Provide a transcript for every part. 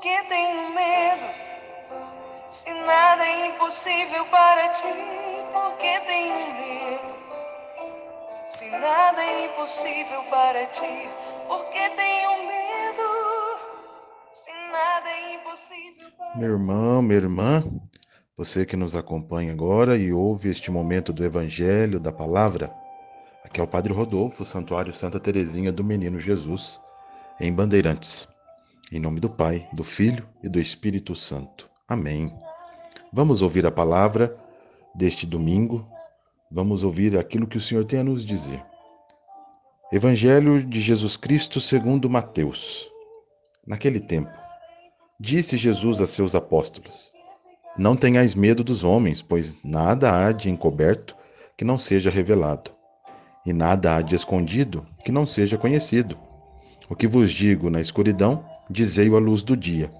que tenho medo? Se nada é impossível para ti, por que tenho medo? Se nada é impossível para ti, por que tenho medo? Se nada é impossível para Meu irmão, minha irmã, você que nos acompanha agora e ouve este momento do Evangelho, da Palavra, aqui é o Padre Rodolfo, Santuário Santa Teresinha do Menino Jesus, em Bandeirantes. Em nome do Pai, do Filho e do Espírito Santo. Amém. Vamos ouvir a palavra deste domingo, vamos ouvir aquilo que o Senhor tem a nos dizer. Evangelho de Jesus Cristo segundo Mateus. Naquele tempo, disse Jesus a seus apóstolos: Não tenhais medo dos homens, pois nada há de encoberto que não seja revelado, e nada há de escondido que não seja conhecido. O que vos digo na escuridão, dizei-o à luz do dia.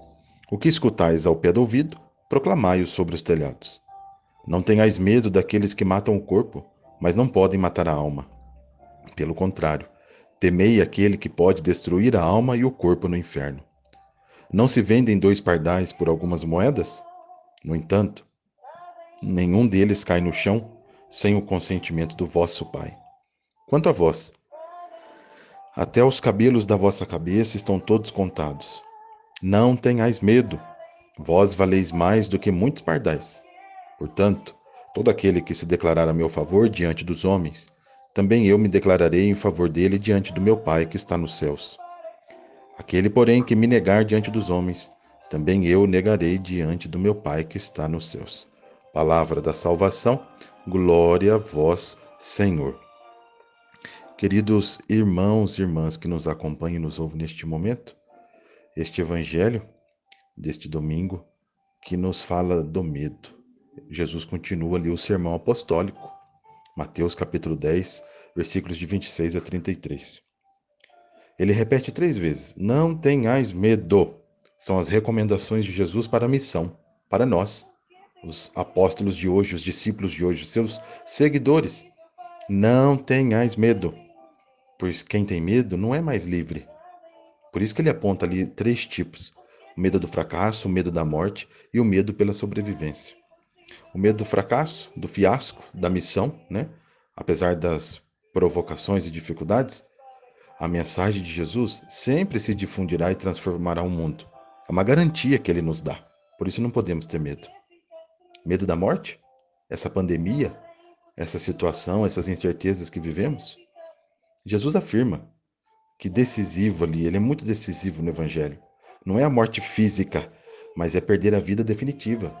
O que escutais ao pé do ouvido, proclamai-o sobre os telhados. Não tenhais medo daqueles que matam o corpo, mas não podem matar a alma. Pelo contrário, temei aquele que pode destruir a alma e o corpo no inferno. Não se vendem dois pardais por algumas moedas? No entanto, nenhum deles cai no chão sem o consentimento do vosso Pai. Quanto a vós, até os cabelos da vossa cabeça estão todos contados. Não tenhais medo, vós valeis mais do que muitos pardais. Portanto, todo aquele que se declarar a meu favor diante dos homens, também eu me declararei em favor dele diante do meu Pai que está nos céus. Aquele, porém, que me negar diante dos homens, também eu negarei diante do meu Pai que está nos céus. Palavra da salvação, glória a vós, Senhor. Queridos irmãos e irmãs que nos acompanham e nos ouvem neste momento, este evangelho deste domingo que nos fala do medo. Jesus continua ali o sermão apostólico, Mateus capítulo 10, versículos de 26 a 33. Ele repete três vezes: Não tenhais medo. São as recomendações de Jesus para a missão, para nós, os apóstolos de hoje, os discípulos de hoje, seus seguidores. Não tenhais medo pois quem tem medo não é mais livre. Por isso que ele aponta ali três tipos: o medo do fracasso, o medo da morte e o medo pela sobrevivência. O medo do fracasso, do fiasco, da missão, né? Apesar das provocações e dificuldades, a mensagem de Jesus sempre se difundirá e transformará o mundo. É uma garantia que ele nos dá. Por isso não podemos ter medo. Medo da morte? Essa pandemia? Essa situação, essas incertezas que vivemos? Jesus afirma que decisivo ali, ele é muito decisivo no Evangelho. Não é a morte física, mas é perder a vida definitiva.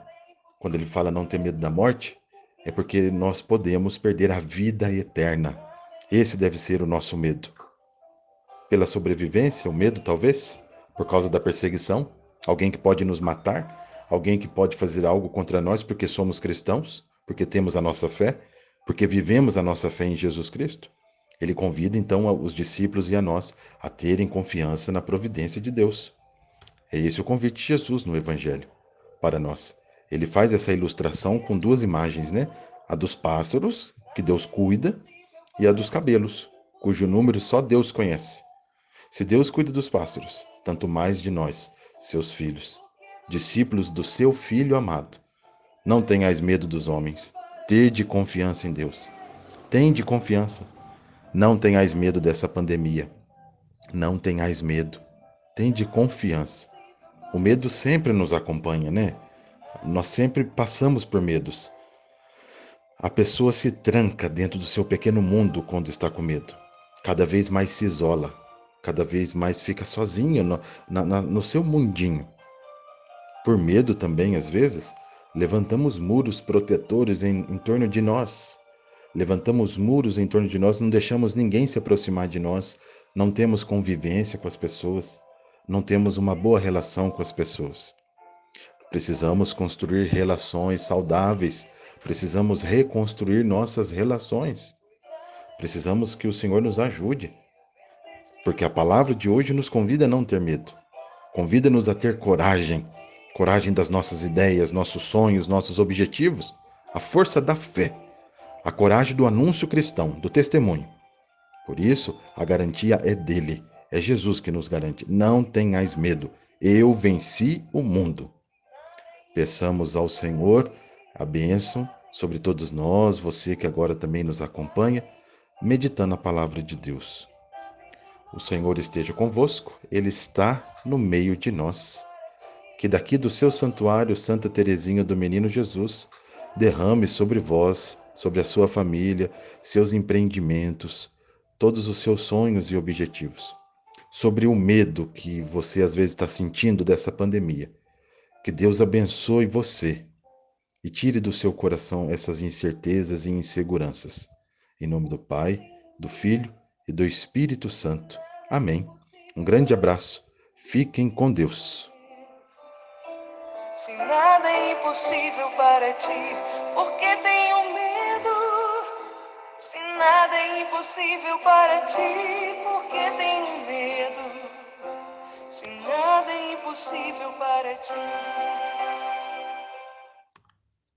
Quando ele fala não ter medo da morte, é porque nós podemos perder a vida eterna. Esse deve ser o nosso medo. Pela sobrevivência, o medo talvez, por causa da perseguição, alguém que pode nos matar, alguém que pode fazer algo contra nós porque somos cristãos, porque temos a nossa fé, porque vivemos a nossa fé em Jesus Cristo. Ele convida então os discípulos e a nós a terem confiança na providência de Deus. É esse o convite de Jesus no Evangelho para nós. Ele faz essa ilustração com duas imagens, né? A dos pássaros, que Deus cuida, e a dos cabelos, cujo número só Deus conhece. Se Deus cuida dos pássaros, tanto mais de nós, seus filhos, discípulos do seu Filho amado. Não tenhais medo dos homens, tede confiança em Deus. Tende confiança. Não tenhais medo dessa pandemia. Não tenhais medo. Tende confiança. O medo sempre nos acompanha, né? Nós sempre passamos por medos. A pessoa se tranca dentro do seu pequeno mundo quando está com medo. Cada vez mais se isola. Cada vez mais fica sozinha no, na, no seu mundinho. Por medo também, às vezes, levantamos muros protetores em, em torno de nós, Levantamos muros em torno de nós, não deixamos ninguém se aproximar de nós, não temos convivência com as pessoas, não temos uma boa relação com as pessoas. Precisamos construir relações saudáveis, precisamos reconstruir nossas relações. Precisamos que o Senhor nos ajude, porque a palavra de hoje nos convida a não ter medo, convida-nos a ter coragem. Coragem das nossas ideias, nossos sonhos, nossos objetivos, a força da fé a coragem do anúncio cristão, do testemunho. Por isso, a garantia é dele. É Jesus que nos garante. Não tenhais medo. Eu venci o mundo. Peçamos ao Senhor a bênção sobre todos nós, você que agora também nos acompanha, meditando a palavra de Deus. O Senhor esteja convosco, Ele está no meio de nós. Que daqui do seu santuário, Santa Teresinha do Menino Jesus, derrame sobre vós, sobre a sua família, seus empreendimentos, todos os seus sonhos e objetivos. Sobre o medo que você às vezes está sentindo dessa pandemia. Que Deus abençoe você e tire do seu coração essas incertezas e inseguranças. Em nome do Pai, do Filho e do Espírito Santo. Amém. Um grande abraço. Fiquem com Deus. Se nada é impossível para ti, porque tenho medo. Se nada é impossível para ti, porque tenho medo. Se nada é impossível para ti.